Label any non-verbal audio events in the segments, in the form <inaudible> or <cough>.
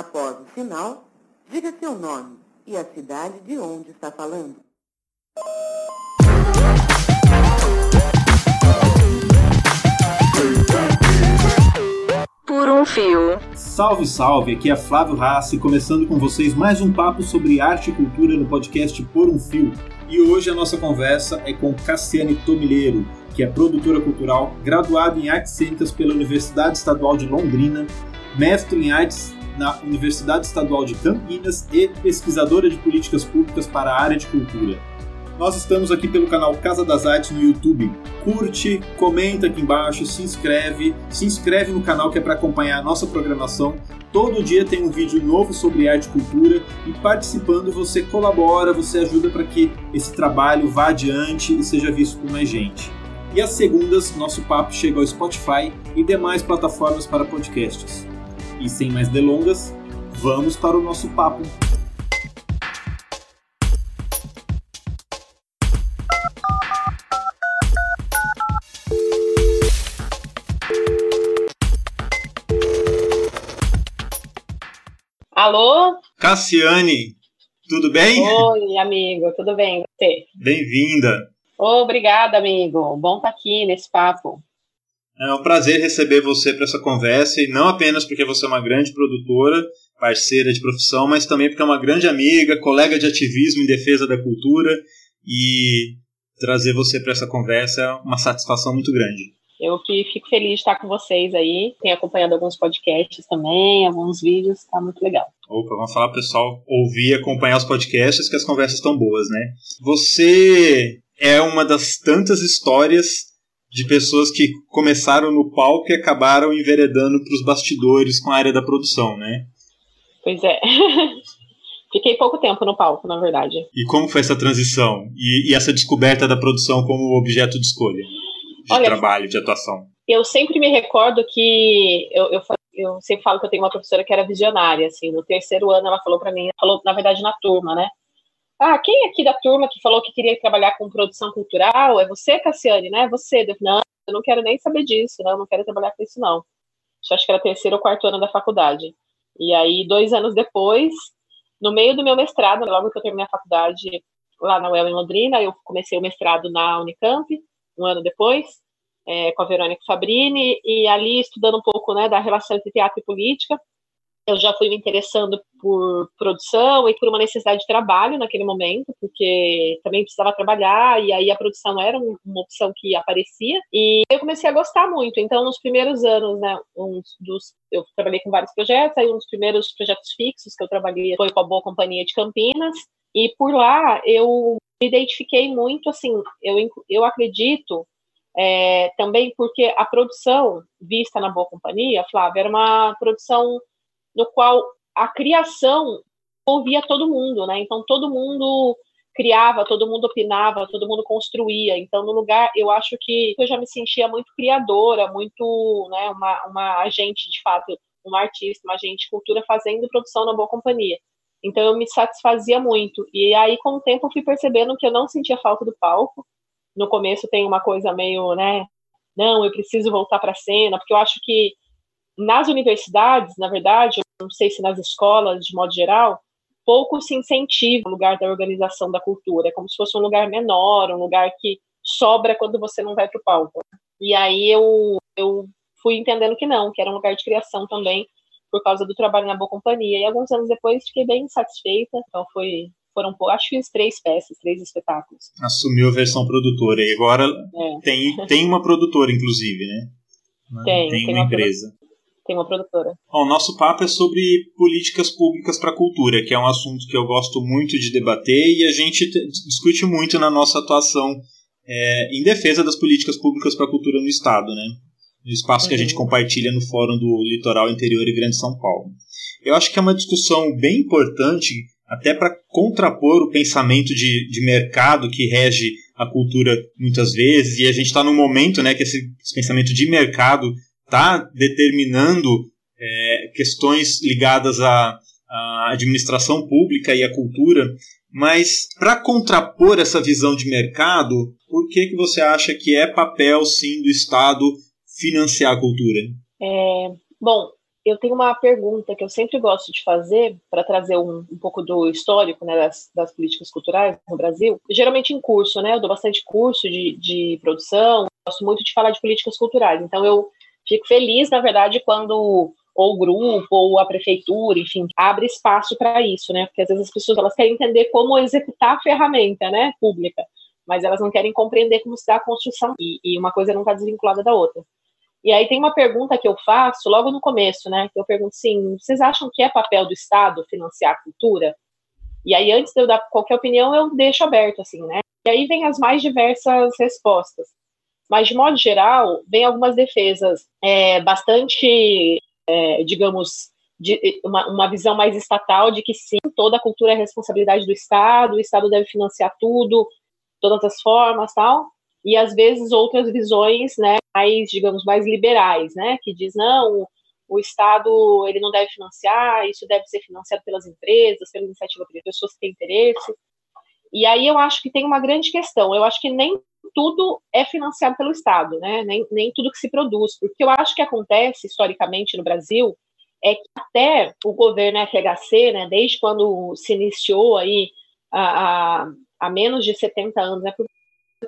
Após o sinal, diga seu nome e a cidade de onde está falando. Por um fio. Salve, salve! Aqui é Flávio Rassi, começando com vocês mais um papo sobre arte e cultura no podcast Por um Fio. E hoje a nossa conversa é com Cassiane Tomilheiro, que é produtora cultural, graduada em artes cênicas pela Universidade Estadual de Londrina, mestre em artes na Universidade Estadual de Campinas e pesquisadora de políticas públicas para a área de cultura. Nós estamos aqui pelo canal Casa das Artes no YouTube. Curte, comenta aqui embaixo, se inscreve, se inscreve no canal que é para acompanhar a nossa programação. Todo dia tem um vídeo novo sobre arte e cultura e participando você colabora, você ajuda para que esse trabalho vá adiante e seja visto por mais gente. E às segundas, nosso papo chega ao Spotify e demais plataformas para podcasts. E sem mais delongas, vamos para o nosso papo. Alô? Cassiane, tudo bem? Oi, amigo, tudo bem? Você? Bem-vinda. Obrigada, amigo. Bom estar aqui nesse papo. É um prazer receber você para essa conversa, e não apenas porque você é uma grande produtora, parceira de profissão, mas também porque é uma grande amiga, colega de ativismo em defesa da cultura, e trazer você para essa conversa é uma satisfação muito grande. Eu que fico feliz de estar com vocês aí. Tenho acompanhado alguns podcasts também, alguns vídeos, tá muito legal. Opa, vamos falar pessoal ouvir e acompanhar os podcasts, que as conversas estão boas, né? Você é uma das tantas histórias de pessoas que começaram no palco e acabaram enveredando para os bastidores com a área da produção, né? Pois é. <laughs> Fiquei pouco tempo no palco, na verdade. E como foi essa transição? E, e essa descoberta da produção como objeto de escolha? De Olha, trabalho, de atuação? Eu sempre me recordo que eu, eu, eu, sempre falo que eu tenho uma professora que era visionária, assim, no terceiro ano ela falou para mim, falou na verdade na turma, né? Ah, quem aqui da turma que falou que queria trabalhar com produção cultural? É você, Cassiane, né? É você. Eu, não, eu não quero nem saber disso, não, eu não quero trabalhar com isso, não. Acho que era terceiro ou quarto ano da faculdade. E aí, dois anos depois, no meio do meu mestrado, logo que eu terminei a faculdade lá na UEL em Londrina, eu comecei o mestrado na Unicamp, um ano depois, é, com a Verônica Fabrini, e ali estudando um pouco né, da relação entre teatro e política, eu já fui me interessando por produção e por uma necessidade de trabalho naquele momento, porque também precisava trabalhar e aí a produção era uma opção que aparecia e eu comecei a gostar muito. Então, nos primeiros anos, né, um dos, eu trabalhei com vários projetos, aí um dos primeiros projetos fixos que eu trabalhei foi com a Boa Companhia de Campinas e por lá eu me identifiquei muito, assim, eu, eu acredito é, também porque a produção vista na Boa Companhia, Flávia, era uma produção no qual a criação ouvia todo mundo, né? Então todo mundo criava, todo mundo opinava, todo mundo construía. Então no lugar, eu acho que eu já me sentia muito criadora, muito, né, uma, uma agente de fato, uma artista, uma agente de cultura fazendo produção na boa companhia. Então eu me satisfazia muito. E aí com o tempo eu fui percebendo que eu não sentia falta do palco. No começo tem uma coisa meio, né, não, eu preciso voltar para a cena, porque eu acho que nas universidades, na verdade, não sei se nas escolas, de modo geral, pouco se incentiva o lugar da organização da cultura. É como se fosse um lugar menor, um lugar que sobra quando você não vai para o palco. E aí eu, eu fui entendendo que não, que era um lugar de criação também, por causa do trabalho na Boa Companhia. E alguns anos depois fiquei bem satisfeita. Então foi, foram, acho que fiz três peças, três espetáculos. Assumiu a versão produtora. E agora é. tem, tem uma produtora, inclusive, né? Tem, tem, tem uma, uma empresa tem uma produtora. Bom, nosso papo é sobre políticas públicas para a cultura, que é um assunto que eu gosto muito de debater e a gente discute muito na nossa atuação é, em defesa das políticas públicas para a cultura no Estado, né? No espaço uhum. que a gente uhum. compartilha no Fórum do Litoral Interior e Grande São Paulo. Eu acho que é uma discussão bem importante, até para contrapor o pensamento de, de mercado que rege a cultura muitas vezes, e a gente está num momento né, que esse, esse pensamento de mercado está determinando é, questões ligadas à, à, administração pública e à cultura, mas para contrapor essa visão de mercado, por que, que você acha que é papel, sim, do Estado financiar a cultura? É, bom, eu tenho uma pergunta que eu sempre gosto de fazer para trazer um, um, pouco do histórico né, das, das, políticas culturais no Brasil. Geralmente em curso, né? Eu dou bastante curso de, de produção, gosto muito de falar de políticas culturais. Então eu fico feliz, na verdade, quando ou o grupo, ou a prefeitura, enfim, abre espaço para isso, né? Porque às vezes as pessoas elas querem entender como executar a ferramenta, né, pública, mas elas não querem compreender como se dá a construção e, e uma coisa não está desvinculada da outra. E aí tem uma pergunta que eu faço logo no começo, né? Que eu pergunto assim: vocês acham que é papel do Estado financiar a cultura? E aí, antes de eu dar qualquer opinião, eu deixo aberto, assim, né? E aí vem as mais diversas respostas. Mas, de modo geral, vem algumas defesas é, bastante, é, digamos, de, uma, uma visão mais estatal de que sim, toda a cultura é responsabilidade do Estado, o Estado deve financiar tudo, todas as formas, tal e às vezes outras visões, né, mais, digamos, mais liberais, né, que diz não, o Estado ele não deve financiar, isso deve ser financiado pelas empresas, pela iniciativa privada, pessoas que têm interesse. E aí eu acho que tem uma grande questão. Eu acho que nem tudo é financiado pelo Estado, né? Nem, nem tudo que se produz. Porque eu acho que acontece historicamente no Brasil é que até o governo FHC, né, desde quando se iniciou aí a, a, menos de 70 anos, né,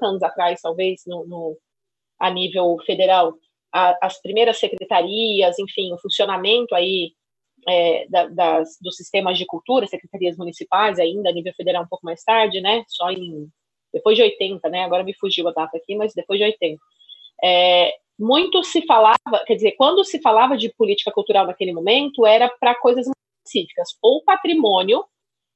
anos atrás, talvez, no, no a nível federal, a, as primeiras secretarias, enfim, o funcionamento aí é, da, das, dos sistemas de cultura, secretarias municipais ainda, a nível federal um pouco mais tarde, né, só em, depois de 80, né, agora me fugiu a data aqui, mas depois de 80. É, muito se falava, quer dizer, quando se falava de política cultural naquele momento, era para coisas específicas, ou patrimônio,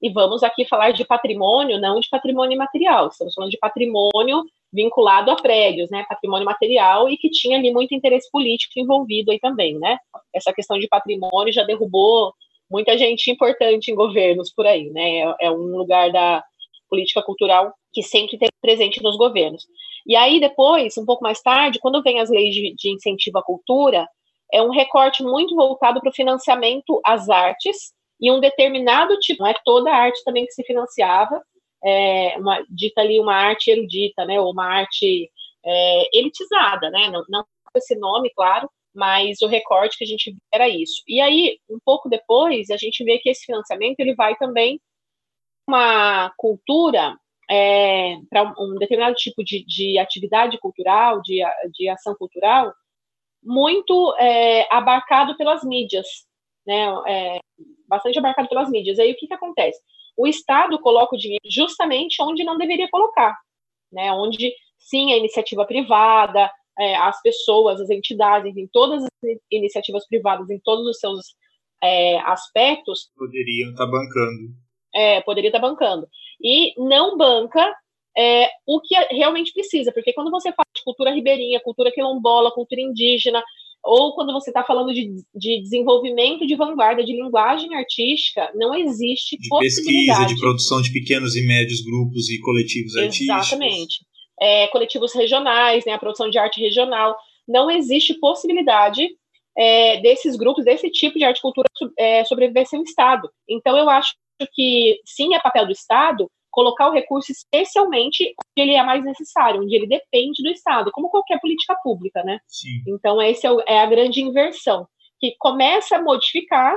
e vamos aqui falar de patrimônio, não de patrimônio material, estamos falando de patrimônio vinculado a prédios, né, patrimônio material e que tinha ali muito interesse político envolvido aí também, né? Essa questão de patrimônio já derrubou muita gente importante em governos por aí, né? É, é um lugar da política cultural que sempre tem presente nos governos. E aí depois, um pouco mais tarde, quando vem as leis de, de incentivo à cultura, é um recorte muito voltado para o financiamento às artes e um determinado tipo, não é toda a arte também que se financiava, é, uma, dita ali uma arte erudita, né, ou uma arte é, elitizada, né, não, não esse nome, claro, mas o recorte que a gente era isso. E aí, um pouco depois, a gente vê que esse financiamento ele vai também uma cultura é, para um determinado tipo de, de, atividade cultural, de, de ação cultural, muito é, abarcado pelas mídias, né? É, bastante abarcado pelas mídias. Aí o que, que acontece? O Estado coloca o dinheiro justamente onde não deveria colocar, né? Onde sim a iniciativa privada, é, as pessoas, as entidades, em todas as iniciativas privadas, em todos os seus é, aspectos. Poderiam estar tá bancando. É, poderia estar tá bancando. E não banca é, o que realmente precisa, porque quando você fala de cultura ribeirinha, cultura quilombola, cultura indígena, ou quando você está falando de, de desenvolvimento de vanguarda de linguagem artística, não existe de pesquisa, de produção de pequenos e médios grupos e coletivos artísticos. Exatamente. É, coletivos regionais, né, a produção de arte regional. Não existe possibilidade é, desses grupos, desse tipo de arte e cultura é, sobreviver sem o Estado. Então, eu acho que, sim, é papel do Estado colocar o recurso especialmente onde ele é mais necessário, onde ele depende do Estado, como qualquer política pública, né? Sim. Então, essa é, é a grande inversão, que começa a modificar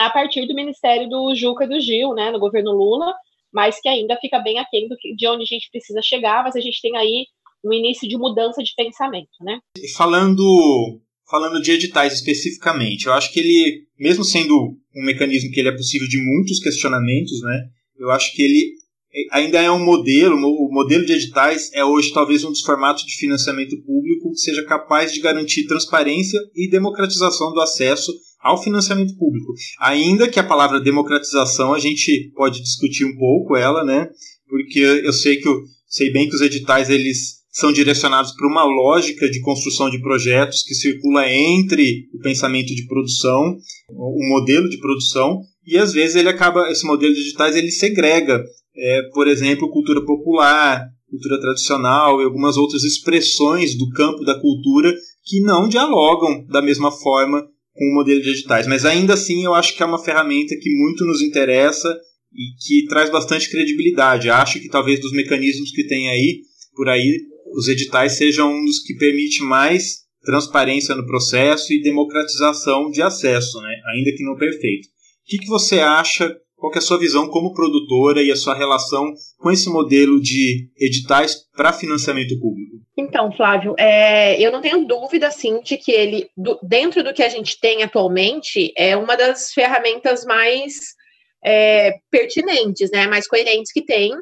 a partir do Ministério do Juca e do Gil, né, no governo Lula, mas que ainda fica bem aquém do que, de onde a gente precisa chegar, mas a gente tem aí um início de mudança de pensamento, né? E falando falando de editais especificamente, eu acho que ele, mesmo sendo um mecanismo que ele é possível de muitos questionamentos, né? Eu acho que ele ainda é um modelo, o modelo de editais é hoje talvez um dos formatos de financiamento público que seja capaz de garantir transparência e democratização do acesso ao financiamento público. Ainda que a palavra democratização a gente pode discutir um pouco ela, né? Porque eu sei que eu sei bem que os editais eles são direcionados para uma lógica de construção de projetos que circula entre o pensamento de produção, o modelo de produção, e às vezes ele acaba esse modelo de editais ele segrega é, por exemplo, cultura popular, cultura tradicional e algumas outras expressões do campo da cultura que não dialogam da mesma forma com o modelo de editais. Mas ainda assim, eu acho que é uma ferramenta que muito nos interessa e que traz bastante credibilidade. Acho que talvez dos mecanismos que tem aí por aí, os editais sejam um dos que permite mais transparência no processo e democratização de acesso, né? ainda que não perfeito. O que, que você acha qual é a sua visão como produtora e a sua relação com esse modelo de editais para financiamento público? Então, Flávio, é, eu não tenho dúvida, sim, de que ele, do, dentro do que a gente tem atualmente, é uma das ferramentas mais é, pertinentes, né, mais coerentes que tem,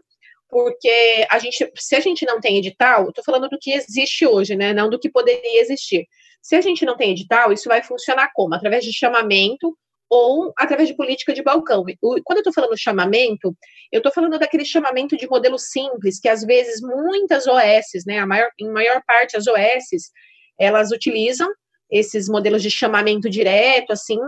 porque a gente, se a gente não tem edital, estou falando do que existe hoje, né, não do que poderia existir. Se a gente não tem edital, isso vai funcionar como? Através de chamamento ou através de política de balcão. Quando eu estou falando chamamento, eu estou falando daquele chamamento de modelo simples, que às vezes muitas OS, né, a maior, em maior parte as OS, elas utilizam esses modelos de chamamento direto, assim,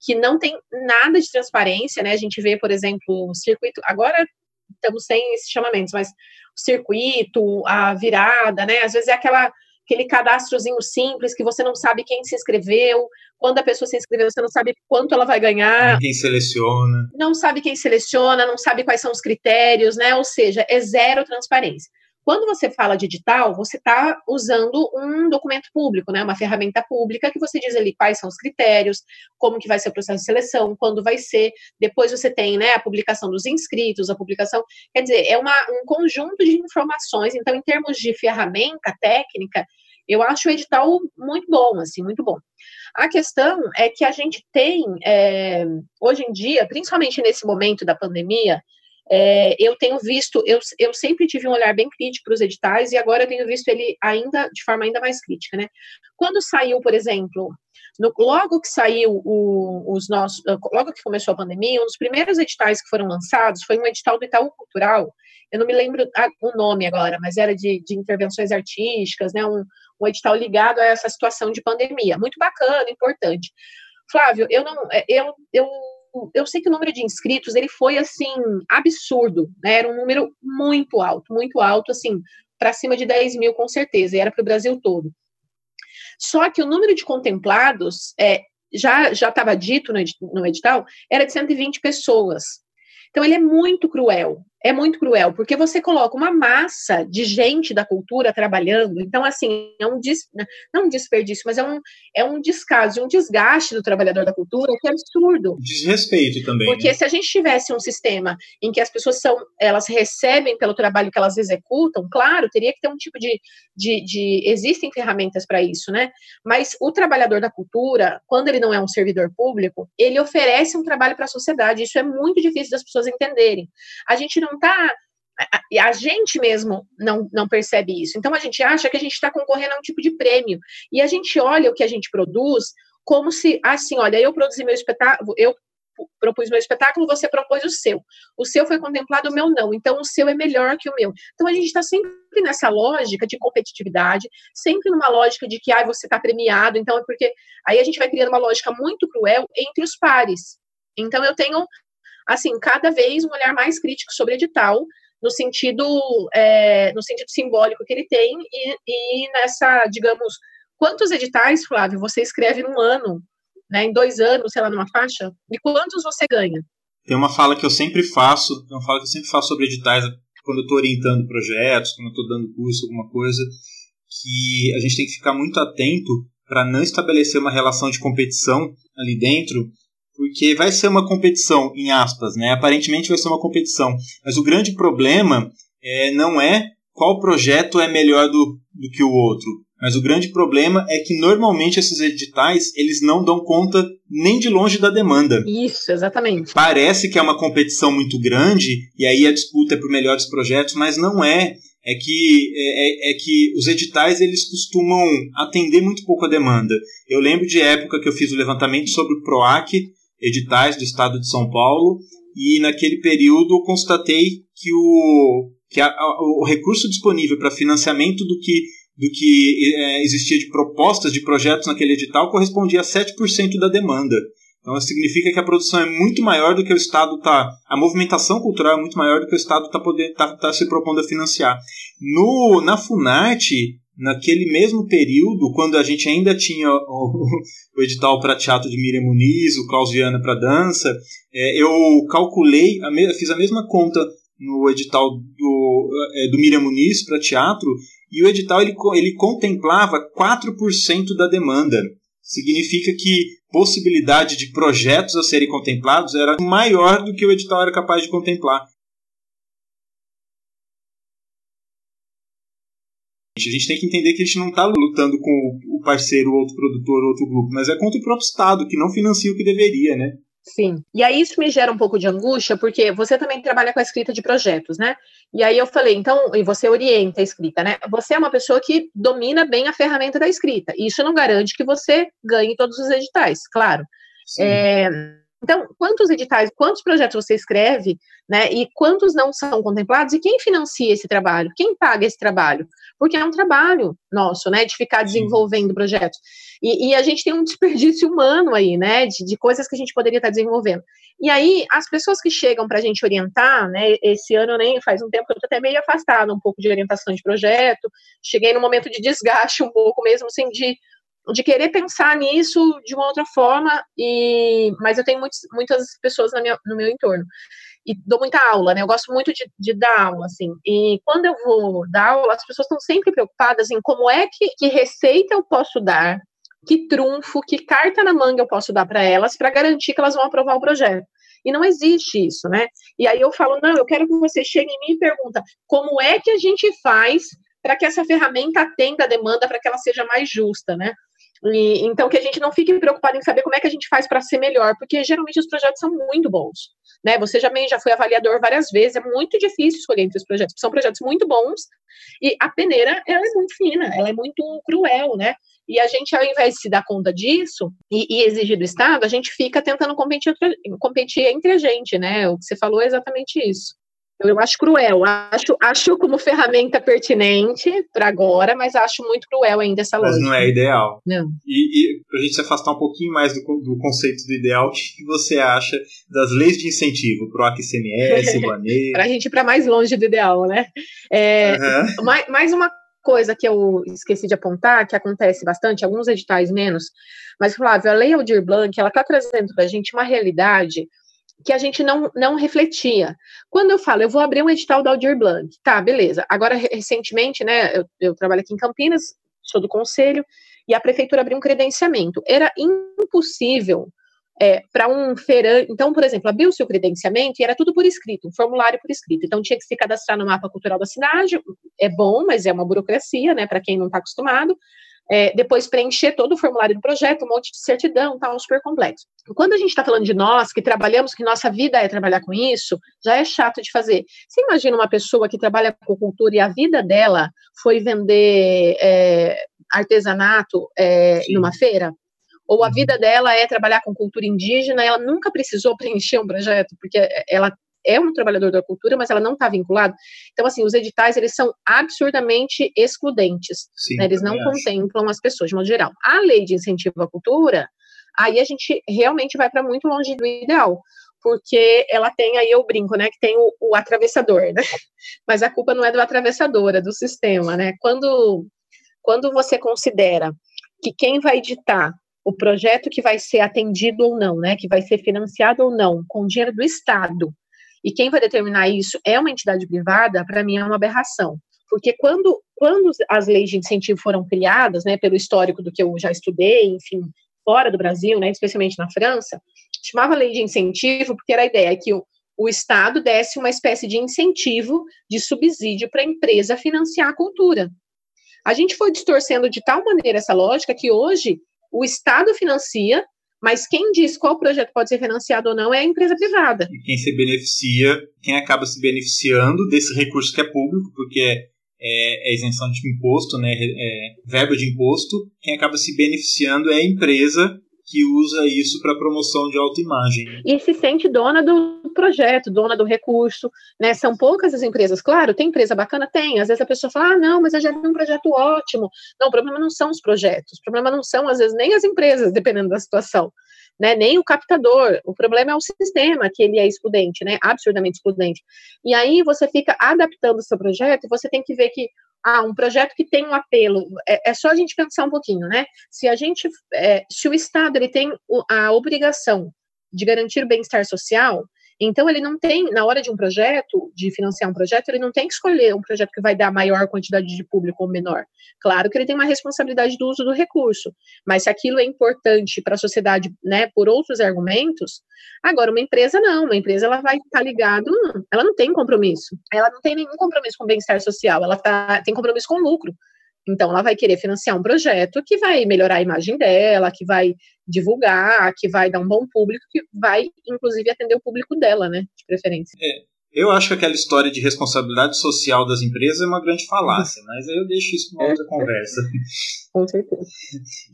que não tem nada de transparência, né? A gente vê, por exemplo, o circuito. Agora estamos sem esses chamamentos, mas o circuito, a virada, né? Às vezes é aquela aquele cadastrozinho simples que você não sabe quem se inscreveu, quando a pessoa se inscreveu, você não sabe quanto ela vai ganhar. Quem seleciona. Não sabe quem seleciona, não sabe quais são os critérios, né? Ou seja, é zero transparência. Quando você fala de edital, você está usando um documento público, né, uma ferramenta pública que você diz ali quais são os critérios, como que vai ser o processo de seleção, quando vai ser. Depois você tem, né, a publicação dos inscritos, a publicação, quer dizer, é uma, um conjunto de informações. Então, em termos de ferramenta técnica, eu acho o edital muito bom, assim, muito bom. A questão é que a gente tem, é, hoje em dia, principalmente nesse momento da pandemia, é, eu tenho visto, eu, eu sempre tive um olhar bem crítico para os editais e agora eu tenho visto ele ainda de forma ainda mais crítica, né? Quando saiu, por exemplo, no, logo que saiu o, os nossos, logo que começou a pandemia, um dos primeiros editais que foram lançados foi um edital do Itaú Cultural. Eu não me lembro a, o nome agora, mas era de, de intervenções artísticas, né? Um, um edital ligado a essa situação de pandemia. Muito bacana, importante. Flávio, eu não, é, eu, eu eu sei que o número de inscritos ele foi assim absurdo, né? Era um número muito alto, muito alto, assim, para cima de 10 mil com certeza, e era para o Brasil todo. Só que o número de contemplados é, já já estava dito no edital, era de 120 pessoas. Então ele é muito cruel, é muito cruel, porque você coloca uma massa de gente da cultura trabalhando, então, assim, é um, des, não um desperdício, mas é um, é um descaso, um desgaste do trabalhador da cultura que é absurdo. Desrespeito também. Porque né? se a gente tivesse um sistema em que as pessoas são, elas recebem pelo trabalho que elas executam, claro, teria que ter um tipo de, de, de existem ferramentas para isso, né? Mas o trabalhador da cultura, quando ele não é um servidor público, ele oferece um trabalho para a sociedade, isso é muito difícil das pessoas entenderem. A gente não está e a gente mesmo não, não percebe isso. Então a gente acha que a gente está concorrendo a um tipo de prêmio. E a gente olha o que a gente produz como se, assim, olha, eu produzi meu espetáculo, eu propus meu espetáculo, você propôs o seu. O seu foi contemplado, o meu não. Então o seu é melhor que o meu. Então a gente está sempre nessa lógica de competitividade, sempre numa lógica de que ah, você está premiado, então é porque. Aí a gente vai criando uma lógica muito cruel entre os pares. Então eu tenho assim, cada vez um olhar mais crítico sobre edital, no sentido, é, no sentido simbólico que ele tem, e, e, nessa, digamos, quantos editais, Flávio, você escreve num ano, né, em dois anos, sei lá, numa faixa, e quantos você ganha? Tem uma fala que eu sempre faço, uma fala que eu sempre faço sobre editais quando eu estou orientando projetos, quando eu estou dando curso, alguma coisa, que a gente tem que ficar muito atento para não estabelecer uma relação de competição ali dentro, porque vai ser uma competição, em aspas, né? Aparentemente vai ser uma competição. Mas o grande problema é, não é qual projeto é melhor do, do que o outro. Mas o grande problema é que normalmente esses editais eles não dão conta nem de longe da demanda. Isso, exatamente. Parece que é uma competição muito grande e aí a disputa é por melhores projetos, mas não é. É que, é, é, é que os editais eles costumam atender muito pouco a demanda. Eu lembro de época que eu fiz o levantamento sobre o PROAC editais do estado de São Paulo e naquele período constatei que o, que a, a, o recurso disponível para financiamento do que, do que é, existia de propostas de projetos naquele edital correspondia a 7% da demanda. Então significa que a produção é muito maior do que o Estado está. A movimentação cultural é muito maior do que o Estado está tá, tá se propondo a financiar. No, na Funarte, naquele mesmo período, quando a gente ainda tinha o, o edital para teatro de Miriam Muniz, o Klaus Viana para dança, é, eu calculei, a me, fiz a mesma conta no edital do, é, do Miriam Muniz para teatro E o edital ele, ele contemplava 4% da demanda. Significa que possibilidade de projetos a serem contemplados era maior do que o edital era capaz de contemplar. A gente tem que entender que a gente não está lutando com o parceiro, outro produtor, outro grupo, mas é contra o próprio Estado, que não financia o que deveria, né? Sim. E aí isso me gera um pouco de angústia, porque você também trabalha com a escrita de projetos, né? E aí eu falei, então, e você orienta a escrita, né? Você é uma pessoa que domina bem a ferramenta da escrita. Isso não garante que você ganhe todos os editais, claro. É, então, quantos editais, quantos projetos você escreve, né? E quantos não são contemplados? E quem financia esse trabalho? Quem paga esse trabalho? Porque é um trabalho nosso, né? De ficar desenvolvendo projetos. E, e a gente tem um <laughs> desperdício humano aí, né? De, de coisas que a gente poderia estar desenvolvendo. E aí, as pessoas que chegam para a gente orientar, né? Esse ano nem faz um tempo que eu estou até meio afastada um pouco de orientação de projeto. Cheguei no momento de desgaste um pouco mesmo, assim, de de querer pensar nisso de uma outra forma, e mas eu tenho muitos, muitas pessoas minha, no meu entorno. E dou muita aula, né? Eu gosto muito de, de, dar aula, assim. E quando eu vou dar aula, as pessoas estão sempre preocupadas em como é que, que receita eu posso dar, que trunfo, que carta na manga eu posso dar para elas para garantir que elas vão aprovar o projeto. E não existe isso, né? E aí eu falo, não, eu quero que você chegue em mim e pergunta como é que a gente faz para que essa ferramenta atenda a demanda, para que ela seja mais justa, né? E, então, que a gente não fique preocupado em saber como é que a gente faz para ser melhor, porque geralmente os projetos são muito bons. Né? Você já, já foi avaliador várias vezes, é muito difícil escolher entre os projetos, são projetos muito bons, e a peneira ela é muito fina, ela é muito cruel, né? E a gente, ao invés de se dar conta disso e, e exigir do Estado, a gente fica tentando competir, competir entre a gente, né? O que você falou é exatamente isso. Eu acho cruel, acho, acho como ferramenta pertinente para agora, mas acho muito cruel ainda essa lógica. Mas não é ideal. Não. E, e para a gente se afastar um pouquinho mais do, do conceito do ideal, o que você acha das leis de incentivo, PROC, ICMS, Baneiro? para a <laughs> gente ir para mais longe do ideal, né? É, uhum. mais, mais uma coisa que eu esqueci de apontar, que acontece bastante, alguns editais menos, mas, Flávio, a Lei Aldir Blanc, ela está trazendo para a gente uma realidade que a gente não, não refletia. Quando eu falo, eu vou abrir um edital da Aldir Blanc, tá, beleza. Agora, recentemente, né, eu, eu trabalho aqui em Campinas, sou do conselho, e a prefeitura abriu um credenciamento. Era impossível é, para um feirante. Então, por exemplo, abriu seu credenciamento e era tudo por escrito, um formulário por escrito. Então, tinha que se cadastrar no mapa cultural da cidade. É bom, mas é uma burocracia, né, para quem não está acostumado é, depois preencher todo o formulário do projeto, um monte de certidão, tal, super complexo. Quando a gente está falando de nós, que trabalhamos, que nossa vida é trabalhar com isso, já é chato de fazer. Você imagina uma pessoa que trabalha com cultura e a vida dela foi vender é, artesanato é, numa feira? Ou a uhum. vida dela é trabalhar com cultura indígena, ela nunca precisou <laughs> preencher um projeto, porque ela é um trabalhador da cultura, mas ela não está vinculada. Então, assim, os editais, eles são absurdamente excludentes. Sim, né? Eles não contemplam as pessoas, de modo geral. A lei de incentivo à cultura, aí a gente realmente vai para muito longe do ideal. Porque ela tem aí, eu brinco, né, que tem o, o atravessador, né? <laughs> Mas a culpa não é do atravessador, é do sistema, né? Quando, quando você considera que quem vai editar o projeto que vai ser atendido ou não, né, que vai ser financiado ou não, com dinheiro do Estado, e quem vai determinar isso é uma entidade privada, para mim é uma aberração. Porque quando, quando as leis de incentivo foram criadas, né, pelo histórico do que eu já estudei, enfim, fora do Brasil, né, especialmente na França, chamava lei de incentivo porque era a ideia que o, o Estado desse uma espécie de incentivo, de subsídio para a empresa financiar a cultura. A gente foi distorcendo de tal maneira essa lógica que hoje o Estado financia mas quem diz qual projeto pode ser financiado ou não é a empresa privada. E quem se beneficia, quem acaba se beneficiando desse recurso que é público, porque é, é, é isenção de imposto, né, é, verba de imposto, quem acaba se beneficiando é a empresa que usa isso para promoção de autoimagem. E se sente dona do projeto, dona do recurso, né? São poucas as empresas. Claro, tem empresa bacana? Tem. Às vezes a pessoa fala, ah, não, mas eu já vi um projeto ótimo. Não, o problema não são os projetos, o problema não são, às vezes, nem as empresas, <laughs> dependendo da situação. Né, nem o captador, o problema é o sistema que ele é excludente, né, absurdamente excludente. E aí você fica adaptando o seu projeto e você tem que ver que ah, um projeto que tem um apelo, é, é só a gente pensar um pouquinho, né? Se a gente, é, se o Estado ele tem a obrigação de garantir o bem-estar social, Então, ele não tem, na hora de um projeto, de financiar um projeto, ele não tem que escolher um projeto que vai dar maior quantidade de público ou menor. Claro que ele tem uma responsabilidade do uso do recurso, mas se aquilo é importante para a sociedade, né, por outros argumentos, agora uma empresa não, uma empresa ela vai estar tá ligado, ela não tem compromisso, ela não tem nenhum compromisso com o bem-estar social, ela tá, tem compromisso com lucro. Então, ela vai querer financiar um projeto que vai melhorar a imagem dela, que vai divulgar, que vai dar um bom público, que vai, inclusive, atender o público dela, né? De preferência. É. Eu acho que aquela história de responsabilidade social das empresas é uma grande falácia, <laughs> mas aí eu deixo isso para outra conversa. Com certeza.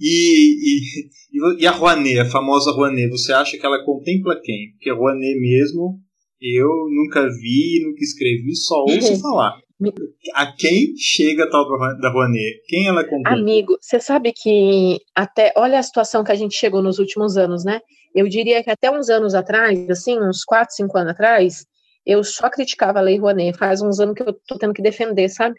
E, e, e a Rouanet, a famosa Rouanet, você acha que ela contempla quem? Porque a Rouanet mesmo, eu nunca vi, nunca escrevi, só ouço <laughs> falar. A quem chega a tal da Rouanet? Quem ela contempla? Amigo, você sabe que até, olha a situação que a gente chegou nos últimos anos, né? Eu diria que até uns anos atrás, assim, uns 4, 5 anos atrás, eu só criticava a Lei Rouanet. Faz uns anos que eu tô tendo que defender, sabe?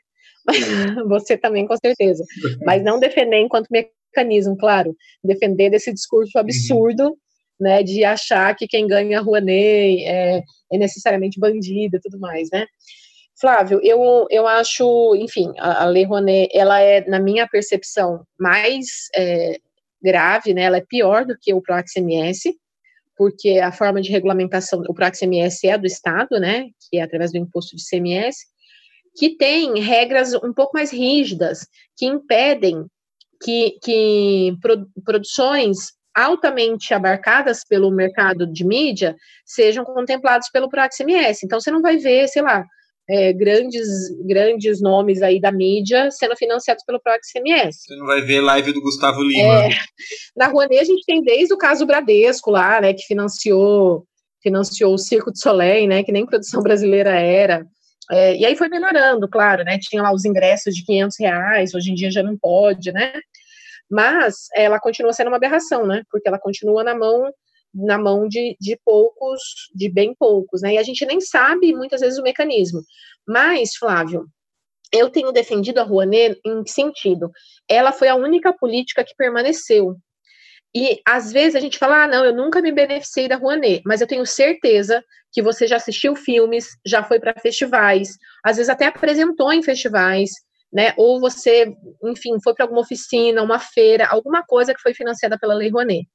<laughs> Você também, com certeza. <laughs> Mas não defender enquanto mecanismo, claro. Defender desse discurso uhum. absurdo, uhum. né? De achar que quem ganha a Rouanet é, é necessariamente bandido e tudo mais, né? Flávio, eu, eu acho, enfim, a, a Lei Rouanet, ela é, na minha percepção, mais é, grave, né? Ela é pior do que o PROAC-CMS, porque a forma de regulamentação, o PROAC-CMS é do Estado, né? Que é através do imposto de CMS, que tem regras um pouco mais rígidas, que impedem que, que produções altamente abarcadas pelo mercado de mídia sejam contempladas pelo PROAC-CMS. Então, você não vai ver, sei lá, é, grandes, grandes nomes aí da mídia sendo financiados pelo próprio CMS. Você não vai ver live do Gustavo Lima. É, na Rouanet a gente tem desde o caso Bradesco lá, né, que financiou financiou o Circo de Soleil, né, que nem produção brasileira era. É, e aí foi melhorando, claro, né, tinha lá os ingressos de 500 reais, hoje em dia já não pode, né, mas ela continua sendo uma aberração, né, porque ela continua na mão na mão de, de poucos, de bem poucos, né? E a gente nem sabe muitas vezes o mecanismo. Mas, Flávio, eu tenho defendido a Rouanet em que sentido? Ela foi a única política que permaneceu. E às vezes a gente fala, ah, não, eu nunca me beneficiei da Rouanet, mas eu tenho certeza que você já assistiu filmes, já foi para festivais, às vezes até apresentou em festivais, né? Ou você, enfim, foi para alguma oficina, uma feira, alguma coisa que foi financiada pela Lei Rouanet.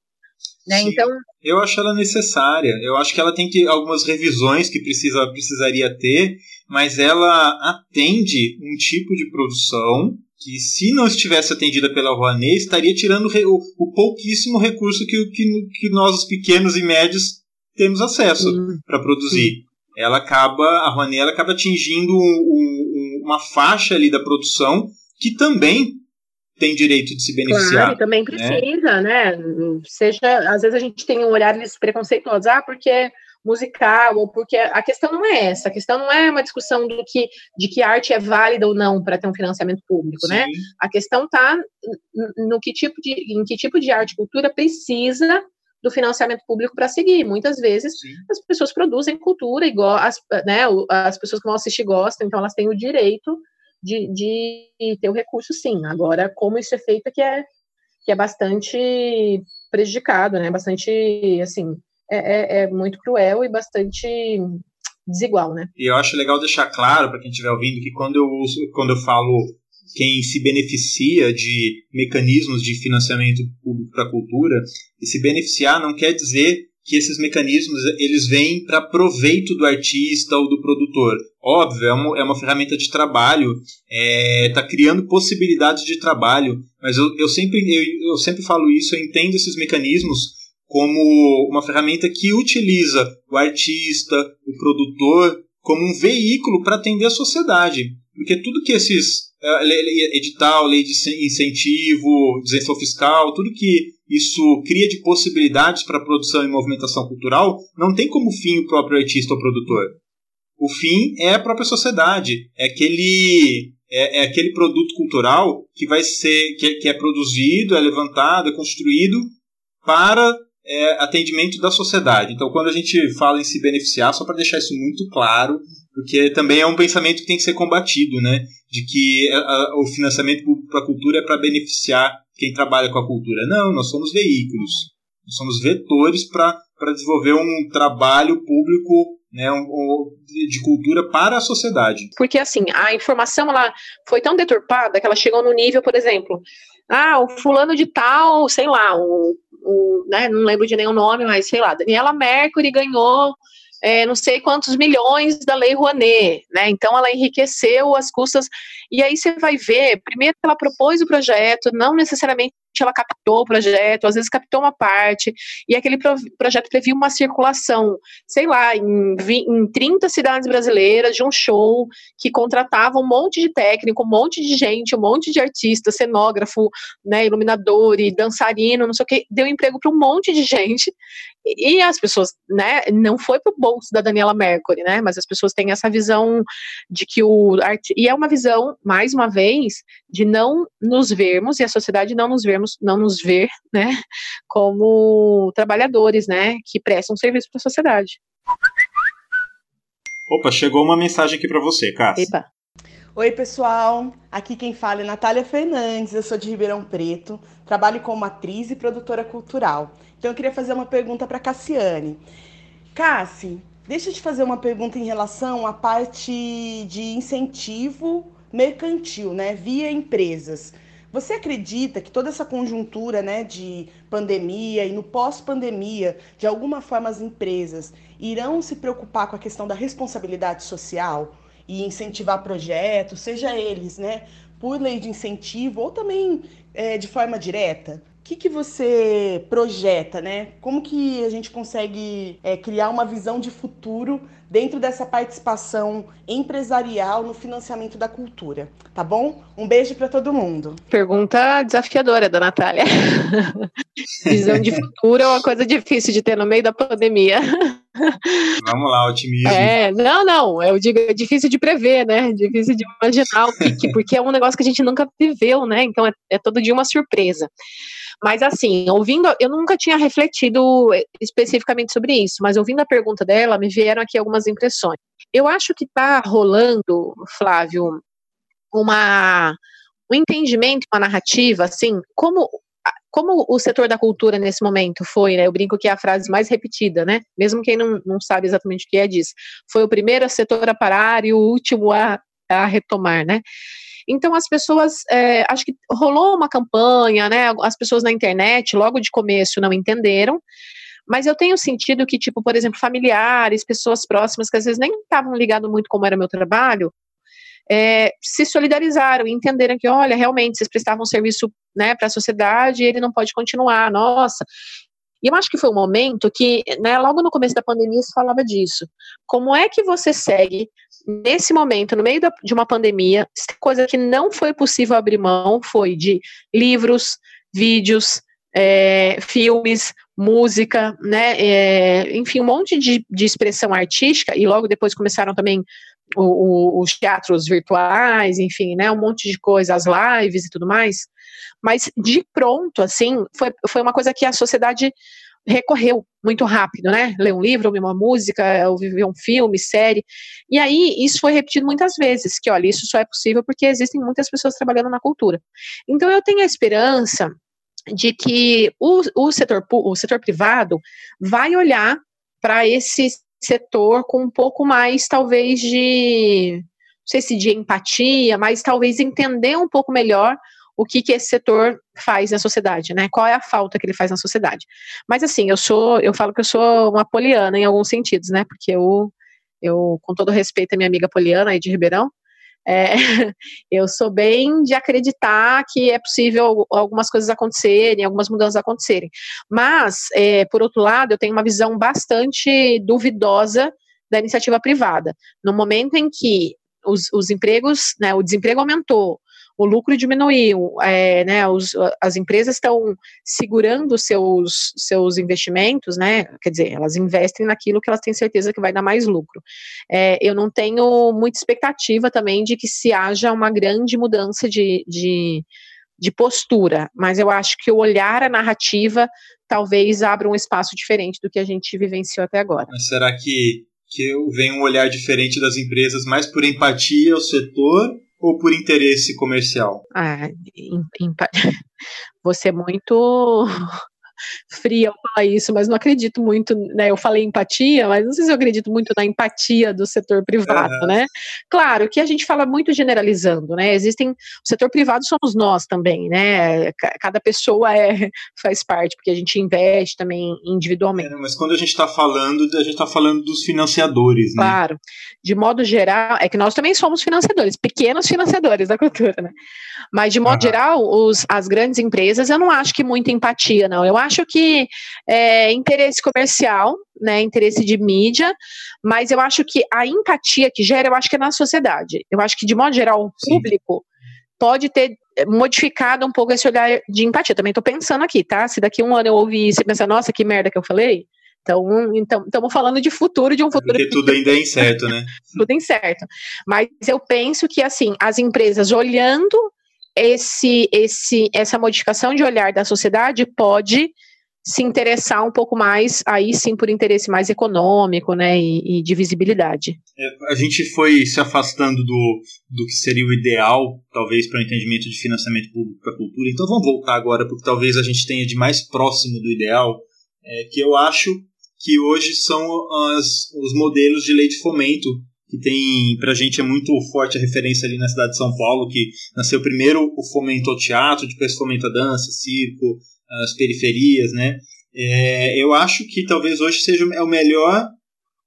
Né? Então, eu acho ela necessária. Eu acho que ela tem que algumas revisões que precisa, precisaria ter, mas ela atende um tipo de produção que, se não estivesse atendida pela Rouanet, estaria tirando o, o pouquíssimo recurso que, que, que, nós, os pequenos e médios, temos acesso para produzir. Ela acaba, a Rouanet ela acaba atingindo um, um, uma faixa ali da produção que também tem direito de se beneficiar. Claro, e também né? precisa, né? né? Seja, às vezes a gente tem um olhar preconceituoso, ah, porque é musical, ou porque a questão não é essa, a questão não é uma discussão do que, de que arte é válida ou não para ter um financiamento público, né? Sim. né? A questão está no que tipo de, em que tipo de arte e cultura precisa do financiamento público para seguir. Muitas vezes Sim. as pessoas produzem cultura igual as, né, as pessoas que vão assistir gostam, então elas têm o direito de, de ter o recurso, sim. Agora, como isso é feito, que é, que é bastante prejudicado, né? Bastante, assim, é, é, é muito cruel e bastante desigual, né? E eu acho legal deixar claro para quem estiver ouvindo que quando eu uso, quando eu falo quem se beneficia de mecanismos de financiamento público para a cultura, e se beneficiar não quer dizer que esses mecanismos eles vêm para proveito do artista ou do produtor. Óbvio, é uma, é uma ferramenta de trabalho, está é, tá criando possibilidades de trabalho, mas eu, eu, sempre, eu, eu sempre falo isso, eu entendo esses mecanismos como uma ferramenta que utiliza o artista, o produtor, como um veículo para atender a sociedade. Porque tudo que esses edital, lei de incentivo, isenção fiscal, tudo que isso cria de possibilidades para produção e movimentação cultural, não tem como fim o próprio artista ou produtor. O fim é a própria sociedade, é aquele é, é aquele produto cultural que vai ser que, que, é produzido, é levantado, é construído para é, atendimento da sociedade. Então, quando a gente fala em se beneficiar, só para deixar isso muito claro, porque também é um pensamento que tem que ser combatido, né? De que a, a, o financiamento para a cultura é para beneficiar quem trabalha com a cultura. Não, nós somos veículos. somos vetores para desenvolver um trabalho público né, um, de cultura para a sociedade. Porque assim, a informação ela foi tão deturpada que ela chegou no nível, por exemplo, ah, o fulano de tal, sei lá, um, um, né, não lembro de nenhum nome, mas sei lá, Daniela Mercury ganhou é, não sei quantos milhões da Lei Rouanet, né? Então ela enriqueceu as custas. E aí você vai ver, primeiro ela propôs o projeto, não necessariamente ela captou o projeto, às vezes captou uma parte, e aquele pro, projeto previa uma circulação, sei lá, em, em 30 cidades brasileiras de um show que contratava um monte de técnico, um monte de gente, um monte de artista, cenógrafo, né, iluminador e dançarino, não sei o que, deu emprego para um monte de gente, e as pessoas, né, não foi pro bolso da Daniela Mercury, né, mas as pessoas têm essa visão de que o e é uma visão, mais uma vez, de não nos vermos, e a sociedade não nos vermos não nos ver, né, como trabalhadores, né, que prestam serviço para a sociedade. Opa, chegou uma mensagem aqui para você, Cássia. Epa. Oi, pessoal. Aqui quem fala é Natália Fernandes, eu sou de Ribeirão Preto, trabalho como atriz e produtora cultural. Então eu queria fazer uma pergunta para Cassiane. Cassi, deixa eu te fazer uma pergunta em relação à parte de incentivo mercantil, né, via empresas. Você acredita que toda essa conjuntura né, de pandemia e no pós-pandemia, de alguma forma as empresas irão se preocupar com a questão da responsabilidade social e incentivar projetos, seja eles né, por lei de incentivo ou também é, de forma direta? Que, que você projeta, né? Como que a gente consegue é, criar uma visão de futuro dentro dessa participação empresarial no financiamento da cultura, tá bom? Um beijo para todo mundo. Pergunta desafiadora da Natália. <laughs> visão de futuro é uma coisa difícil de ter no meio da pandemia. Vamos lá, otimismo. É, não, não, eu digo, é difícil de prever, né? Difícil de imaginar o que, porque é um negócio que a gente nunca viveu, né? Então é, é todo dia uma surpresa. Mas assim, ouvindo, eu nunca tinha refletido especificamente sobre isso, mas ouvindo a pergunta dela, me vieram aqui algumas impressões. Eu acho que está rolando, Flávio, uma um entendimento, uma narrativa, assim, como como o setor da cultura nesse momento foi, né? Eu brinco que é a frase mais repetida, né? Mesmo quem não, não sabe exatamente o que é diz. Foi o primeiro setor a parar e o último a, a retomar, né? Então as pessoas, é, acho que rolou uma campanha, né? As pessoas na internet, logo de começo, não entenderam. Mas eu tenho sentido que, tipo, por exemplo, familiares, pessoas próximas que às vezes nem estavam ligados muito como era meu trabalho, é, se solidarizaram e entenderam que, olha, realmente, vocês prestavam serviço né, para a sociedade e ele não pode continuar, nossa. E eu acho que foi um momento que, né, logo no começo da pandemia, se falava disso. Como é que você segue nesse momento, no meio da, de uma pandemia, coisa que não foi possível abrir mão foi de livros, vídeos, é, filmes, música, né, é, enfim, um monte de, de, expressão artística, e logo depois começaram também o, o, os teatros virtuais, enfim, né, um monte de coisa, as lives e tudo mais, mas de pronto, assim, foi, foi uma coisa que a sociedade recorreu muito rápido, né? Ler um livro, ouvir uma música, ouvir um filme, série. E aí, isso foi repetido muitas vezes, que, olha, isso só é possível porque existem muitas pessoas trabalhando na cultura. Então, eu tenho a esperança de que o, o, setor, o setor privado vai olhar para esse setor com um pouco mais, talvez, de, não sei se de empatia, mas talvez entender um pouco melhor o que, que esse setor faz na sociedade, né? Qual é a falta que ele faz na sociedade. Mas assim, eu sou, eu falo que eu sou uma poliana em alguns sentidos, né? Porque eu, eu com todo respeito à minha amiga Poliana aí de Ribeirão, é, <laughs> eu sou bem de acreditar que é possível algumas coisas acontecerem, algumas mudanças acontecerem. Mas, é, por outro lado, eu tenho uma visão bastante duvidosa da iniciativa privada. No momento em que os, os empregos, né, o desemprego aumentou, o lucro diminuiu, é, né, os, as empresas estão segurando seus, seus investimentos, né, quer dizer, elas investem naquilo que elas têm certeza que vai dar mais lucro. É, eu não tenho muita expectativa também de que se haja uma grande mudança de, de, de postura, mas eu acho que o olhar a narrativa talvez abra um espaço diferente do que a gente vivenciou até agora. Mas será que, que vem um olhar diferente das empresas mais por empatia ao setor ou por interesse comercial? Ah, <laughs> você é muito fria ao falar isso, mas não acredito muito, né? Eu falei empatia, mas não sei se eu acredito muito na empatia do setor privado, uhum. né? Claro que a gente fala muito generalizando, né? Existem, o setor privado somos nós também, né? Cada pessoa é, <laughs> faz parte, porque a gente investe também individualmente. É, mas quando a gente está falando, a gente está falando dos financiadores, né? Claro. De modo geral, é que nós também somos financiadores, pequenos financiadores da cultura, né? Mas de modo uhum. geral, os, as grandes empresas, eu não acho que muita empatia, não. Eu acho que é, interesse comercial, né, interesse de mídia, mas eu acho que a empatia que gera, eu acho que é na sociedade. Eu acho que, de modo geral, o público pode ter modificado um pouco esse olhar de empatia. Também estou pensando aqui, tá? Se daqui um ano eu ouvir isso e pensar, nossa, que merda que eu falei, então, então, estamos falando de futuro, de um futuro. Porque tudo ainda é incerto, né? <laughs> tudo incerto. Mas eu penso que, assim, as empresas olhando esse, esse, essa modificação de olhar da sociedade pode se interessar um pouco mais, aí sim, por interesse mais econômico, né, e, e de visibilidade. É, a gente foi se afastando do, do que seria o ideal, talvez, para o entendimento de financiamento público para a cultura. Então vamos voltar agora, porque talvez a gente tenha de mais próximo do ideal, é, que eu acho que hoje são as, os modelos de lei de fomento que tem, pra gente é muito forte a referência ali na cidade de São Paulo, que nasceu primeiro o fomento ao teatro, depois fomento à dança, circo, as periferias, né? É, eu acho que talvez hoje seja é o melhor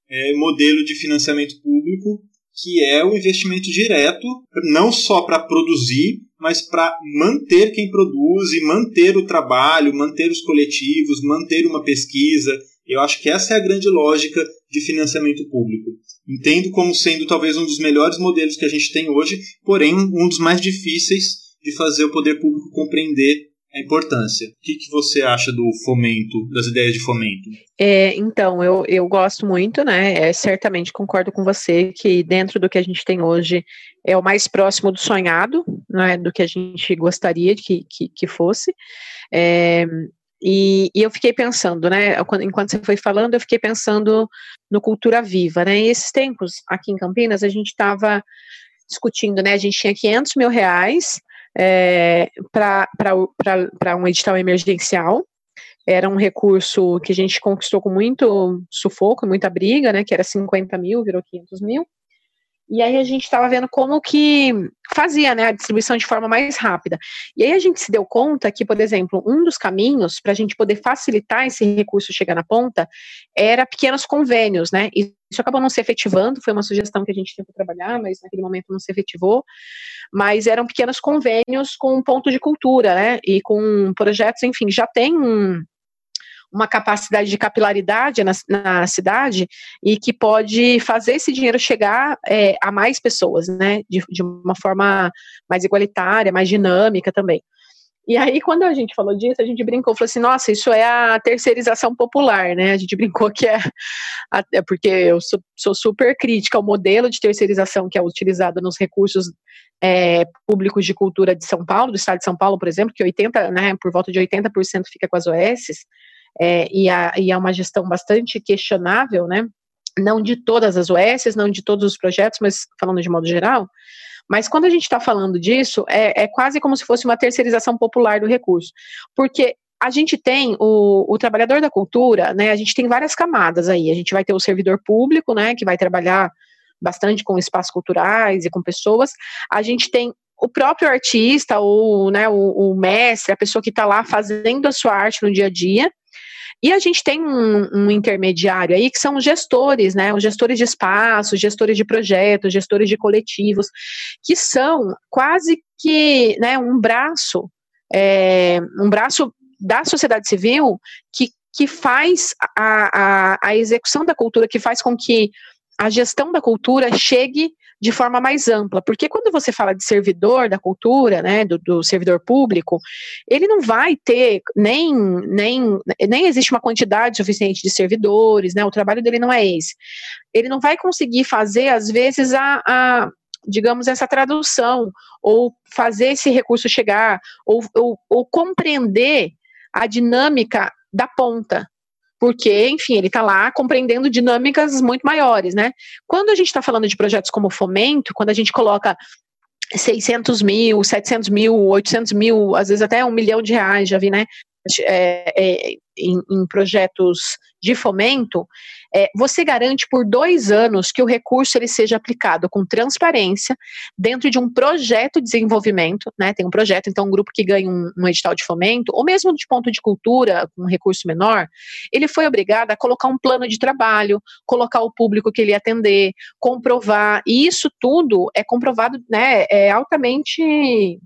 é, modelo de financiamento público, que é o investimento direto, não só para produzir, mas para manter quem produz e manter o trabalho, manter os coletivos, manter uma pesquisa. Eu acho que essa é a grande lógica de financiamento público. Entendo como sendo talvez um dos melhores modelos que a gente tem hoje, porém um dos mais difíceis de fazer o poder público compreender a importância. O que, que você acha do fomento, das ideias de fomento? É, então, eu, eu gosto muito, né? É, certamente concordo com você que dentro do que a gente tem hoje é o mais próximo do sonhado, né, do que a gente gostaria que, que, que fosse. É, e, e, eu fiquei pensando, né, enquanto você foi falando, eu fiquei pensando no Cultura Viva, né, e esses tempos aqui em Campinas, a gente estava discutindo, né, a gente tinha 500 mil reais é, para um edital emergencial. Era um recurso que a gente conquistou com muito sufoco, muita briga, né? Que era 50 mil, virou 500 mil. E aí a gente estava vendo como que fazia né, a distribuição de forma mais rápida. E aí a gente se deu conta que, por exemplo, um dos caminhos para a gente poder facilitar esse recurso chegar na ponta era pequenos convênios, né? Isso acabou não se efetivando, foi uma sugestão que a gente tentou trabalhar, mas naquele momento não se efetivou. Mas eram pequenos convênios com ponto de cultura, né? E com projetos, enfim, já tem um, uma capacidade de capilaridade na, na cidade e que pode fazer esse dinheiro chegar é, a mais pessoas, né, de, de uma forma mais igualitária, mais dinâmica também. E aí, quando a gente falou disso, a gente brincou, falou assim, nossa, isso é a terceirização popular, né? A gente <laughs> brincou que é, é porque eu sou, sou, super crítica ao modelo de terceirização que é utilizado nos recursos é, públicos de cultura de São Paulo, do estado de São Paulo, por exemplo, que 80, né, por volta de 80% fica com as OSs, é, e, a, e é uma gestão bastante questionável, né? Não de todas as OSs, não de todos os projetos, mas falando de modo geral. Mas quando a gente está falando disso, é, é quase como se fosse uma terceirização popular do recurso. Porque a gente tem o, o, trabalhador da cultura, né? A gente tem várias camadas aí. A gente vai ter o servidor público, né? Que vai trabalhar bastante com espaços culturais e com pessoas. A gente tem o próprio artista, ou né, o, o mestre, a pessoa que está lá fazendo a sua arte no dia a dia. E a gente tem um, um, intermediário aí que são os gestores, né? Os gestores de espaços, gestores de projetos, gestores de coletivos, que são quase que né, um braço, é, um braço da sociedade civil que, que faz a, a, a execução da cultura, que faz com que a gestão da cultura chegue de forma mais ampla, porque quando você fala de servidor da cultura, né, do, do, servidor público, ele não vai ter nem, nem, nem existe uma quantidade suficiente de servidores, né, o trabalho dele não é esse. Ele não vai conseguir fazer, às vezes, a, a digamos, essa tradução, ou fazer esse recurso chegar, ou, ou, ou compreender a dinâmica da ponta, porque, enfim, ele está lá compreendendo dinâmicas muito maiores, né? Quando a gente está falando de projetos como fomento, quando a gente coloca 600 mil, 700 mil, 800 mil, às vezes até um milhão de reais, já vi, né? É, é, em, em, projetos de fomento, é, você garante por dois anos que o recurso ele seja aplicado com transparência dentro de um projeto de desenvolvimento, né? Tem um projeto, então um grupo que ganha um, um edital de fomento, ou mesmo de ponto de cultura, com um recurso menor, ele foi obrigado a colocar um plano de trabalho, colocar o público que ele ia atender, comprovar, e isso tudo é comprovado, né? É altamente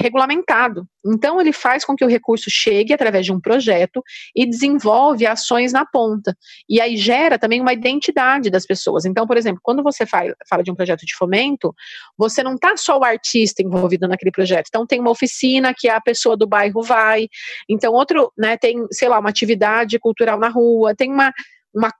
regulamentado. Então, ele faz com que o recurso chegue através de um projeto e desenvolve ações na ponta. E aí gera também uma identidade das pessoas. Então, por exemplo, quando você fala, de um projeto de fomento, você não está só o artista envolvido naquele projeto. Então, tem uma oficina que a pessoa do bairro vai. Então, outro, né, tem, sei lá, uma atividade cultural na rua, tem uma uma,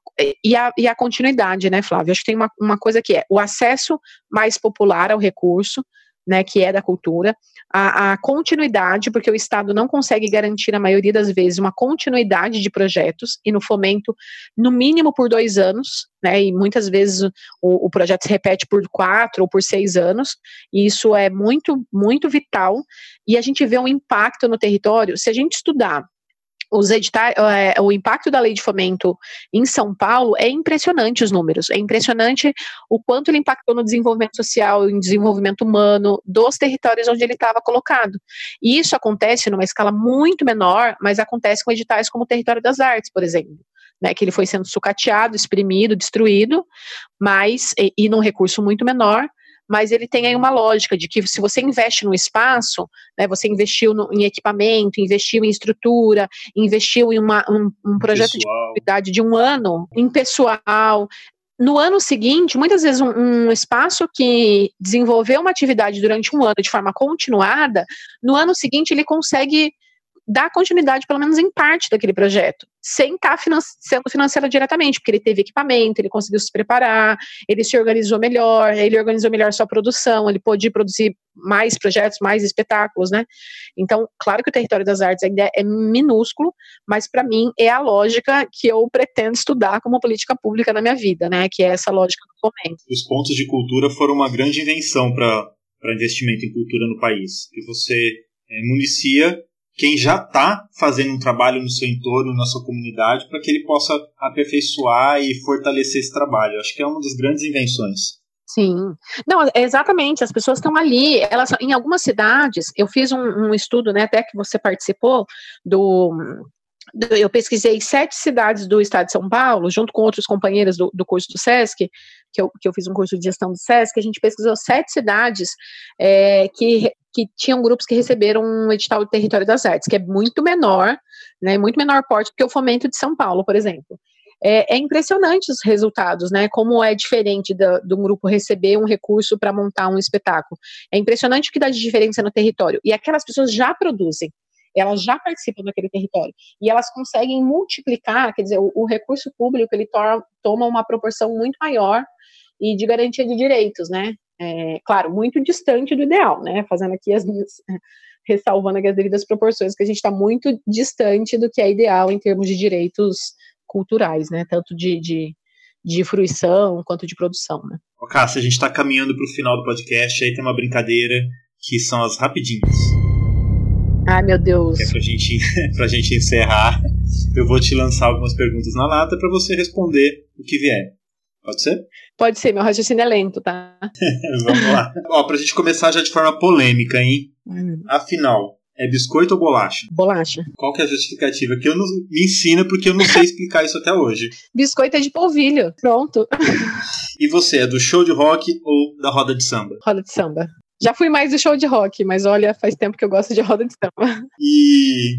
e, a, e a continuidade, né, Flávio? Acho que tem uma, uma coisa que é o acesso mais popular ao recurso, né, que é da cultura, a, a, continuidade, porque o Estado não consegue garantir, na maioria das vezes, uma continuidade de projetos, e no fomento, no mínimo por dois anos, né, e muitas vezes o, o projeto se repete por quatro ou por seis anos, e isso é muito, muito vital, e a gente vê um impacto no território, se a gente estudar os editais, é, o impacto da lei de fomento em São Paulo é impressionante os números. É impressionante o quanto ele impactou no desenvolvimento social e desenvolvimento humano dos territórios onde ele estava colocado. E isso acontece numa escala muito menor, mas acontece com editais como o Território das Artes, por exemplo. Né, que ele foi sendo sucateado, exprimido, destruído, mas e, e num recurso muito menor, mas ele tem aí uma lógica de que se você investe no espaço, né, você investiu no, em equipamento, investiu em estrutura, investiu em uma, um, um projeto pessoal. de atividade de um ano, em pessoal, no ano seguinte, muitas vezes um, um, espaço que desenvolveu uma atividade durante um ano de forma continuada, no ano seguinte ele consegue dar continuidade, pelo menos em parte, daquele projeto, sem estar tá finan sendo financiado diretamente, porque ele teve equipamento, ele conseguiu se preparar, ele se organizou melhor, ele organizou melhor sua produção, ele pôde produzir mais projetos, mais espetáculos, né? Então, claro que o território das artes ainda é minúsculo, mas para mim é a lógica que eu pretendo estudar como política pública na minha vida, né? Que é essa lógica que eu comento. Os pontos de cultura foram uma grande invenção para investimento em cultura no país, que você é, municia quem já está fazendo um trabalho no seu entorno, na sua comunidade, para que ele possa aperfeiçoar e fortalecer esse trabalho. Acho que é uma das grandes invenções. Sim, não, exatamente. As pessoas estão ali. Elas, em algumas cidades, eu fiz um, um estudo, né, até que você participou do eu pesquisei sete cidades do estado de São Paulo, junto com outros companheiros do, do curso do SESC, que eu, que eu fiz um curso de gestão do SESC, a gente pesquisou sete cidades é, que, que tinham grupos que receberam um edital do Território das Artes, que é muito menor, né, muito menor porte do que o Fomento de São Paulo, por exemplo. É, é impressionante os resultados, né? Como é diferente do grupo receber um recurso para montar um espetáculo. É impressionante o que dá de diferença no território. E aquelas pessoas já produzem elas já participam daquele território e elas conseguem multiplicar, quer dizer, o, o recurso público ele to toma uma proporção muito maior e de garantia de direitos, né? É, claro, muito distante do ideal, né? Fazendo aqui as minhas <laughs> ressalvando aqui as devidas proporções, que a gente está muito distante do que é ideal em termos de direitos culturais, né? Tanto de, de, de fruição quanto de produção, né? Cássia, a gente está caminhando para o final do podcast, aí tem uma brincadeira que são as rapidinhas. Ai, meu Deus. É pra gente, <laughs> pra gente encerrar, eu vou te lançar algumas perguntas na lata para você responder o que vier. Pode ser? Pode ser, meu raciocínio é lento, tá? <laughs> Vamos lá. Ó, pra gente começar já de forma polêmica, hein? Hum. Afinal, é biscoito ou bolacha? Bolacha. Qual que é a justificativa? Que eu não me ensina porque eu não sei explicar isso até hoje. Biscoito é de polvilho. Pronto. E você, é do show de rock ou da roda de samba? Roda de samba. Já fui mais do show de rock, mas olha, faz tempo que eu gosto de roda de samba. E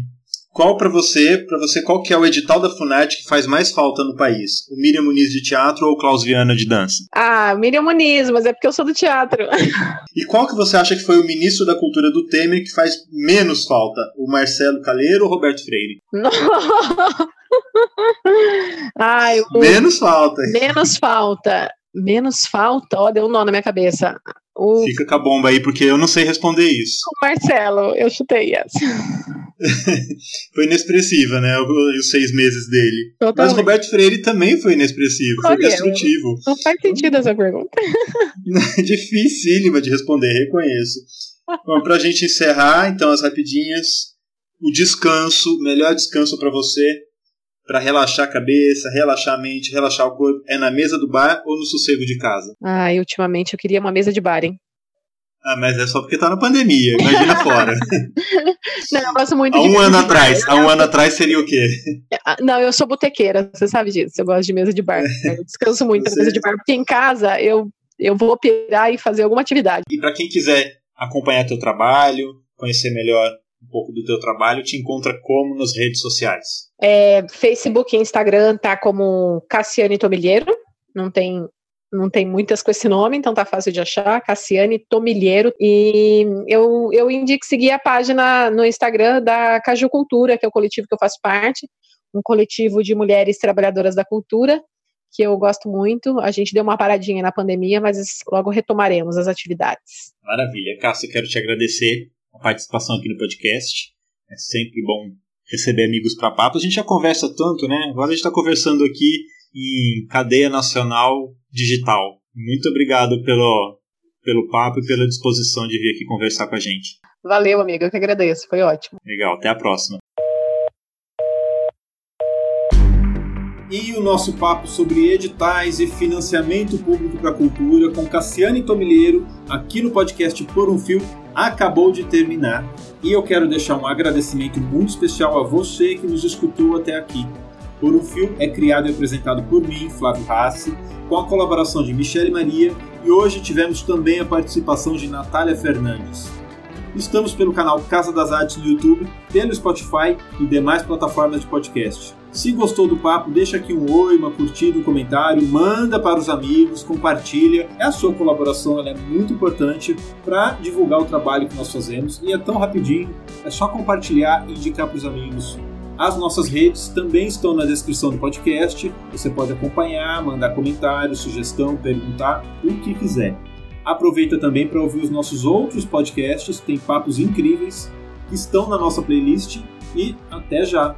qual para você, para você qual que é o edital da Funat que faz mais falta no país? O Miriam Muniz de teatro ou o Klaus Viana de dança? Ah, Miriam Muniz, mas é porque eu sou do teatro. <laughs> E qual que você acha que foi o ministro da Cultura do Temer que faz menos falta? O Marcelo Caleiro ou o Roberto Freire? Ai, o... Menos falta. Menos falta. Menos falta, ó, deu um nó na minha cabeça. O... Fica com a bomba aí, porque eu não sei responder isso. O Marcelo, eu chutei essa. <laughs> foi inexpressiva, né? Os seis meses dele. Totalmente. Mas Roberto Freire também foi inexpressivo, foi destrutivo. Não faz sentido essa pergunta. <laughs> Dificílima de responder, reconheço. Bom, pra gente encerrar, então, as rapidinhas. o descanso, melhor descanso para você, para relaxar a cabeça, relaxar a mente, relaxar o corpo, é na mesa do bar ou no sossego de casa? Ah, ultimamente eu queria uma mesa de bar, hein? Ah, mas é só porque tá na pandemia, imagina <laughs> fora. Não, eu gosto muito há de um ano atrás, há um ano atrás seria o quê? Ah, Não, eu sou botequeira, você sabe disso. Eu gosto de mesa de bar. <laughs> Eu descanso muito na Você- mesa de bar, porque em casa eu, eu vou pirar e fazer alguma atividade. E para quem quiser acompanhar teu trabalho, conhecer melhor um pouco do teu trabalho, te encontra como nas redes sociais? É, Facebook e Instagram tá como Cassiane Tomilheiro, não tem não tem muitas com esse nome, então tá fácil de achar, Cassiane Tomilheiro. E eu, eu indico seguir a página no Instagram da Caju Cultura, que é o coletivo que eu faço parte, um coletivo de mulheres trabalhadoras da cultura, que eu gosto muito. A gente deu uma paradinha na pandemia, mas logo retomaremos as atividades. Maravilha. Cássio, eu quero te agradecer a participação aqui no podcast. É sempre bom receber amigos para papo. A gente já conversa tanto, né? Agora a gente está conversando aqui em cadeia nacional digital. Muito obrigado pelo, pelo papo e pela disposição de vir aqui conversar com a gente. Valeu, amiga, eu que agradeço, foi ótimo. Legal, até a próxima. E o nosso papo sobre editais e financiamento público para a cultura com Cassiane Tomilheiro, aqui no podcast Por um Fio, acabou de terminar. E eu quero deixar um agradecimento muito especial a você que nos escutou até aqui. Por um Fio é criado e apresentado por mim, Flávio Rassi, com a colaboração de Michele Maria e hoje tivemos também a participação de Natália Fernandes. Estamos pelo canal Casa das Artes no YouTube, pelo Spotify e demais plataformas de podcast. Se gostou do papo, deixa aqui um oi, uma curtida, um comentário, manda para os amigos, compartilha. A sua colaboração é muito importante para divulgar o trabalho que nós fazemos e é tão rapidinho, é só compartilhar e indicar para os amigos. As nossas redes também estão na descrição do podcast. Você pode acompanhar, mandar comentário, sugestão, perguntar, o que quiser. Aproveita também para ouvir os nossos outros podcasts, tem papos incríveis que estão na nossa playlist e até já!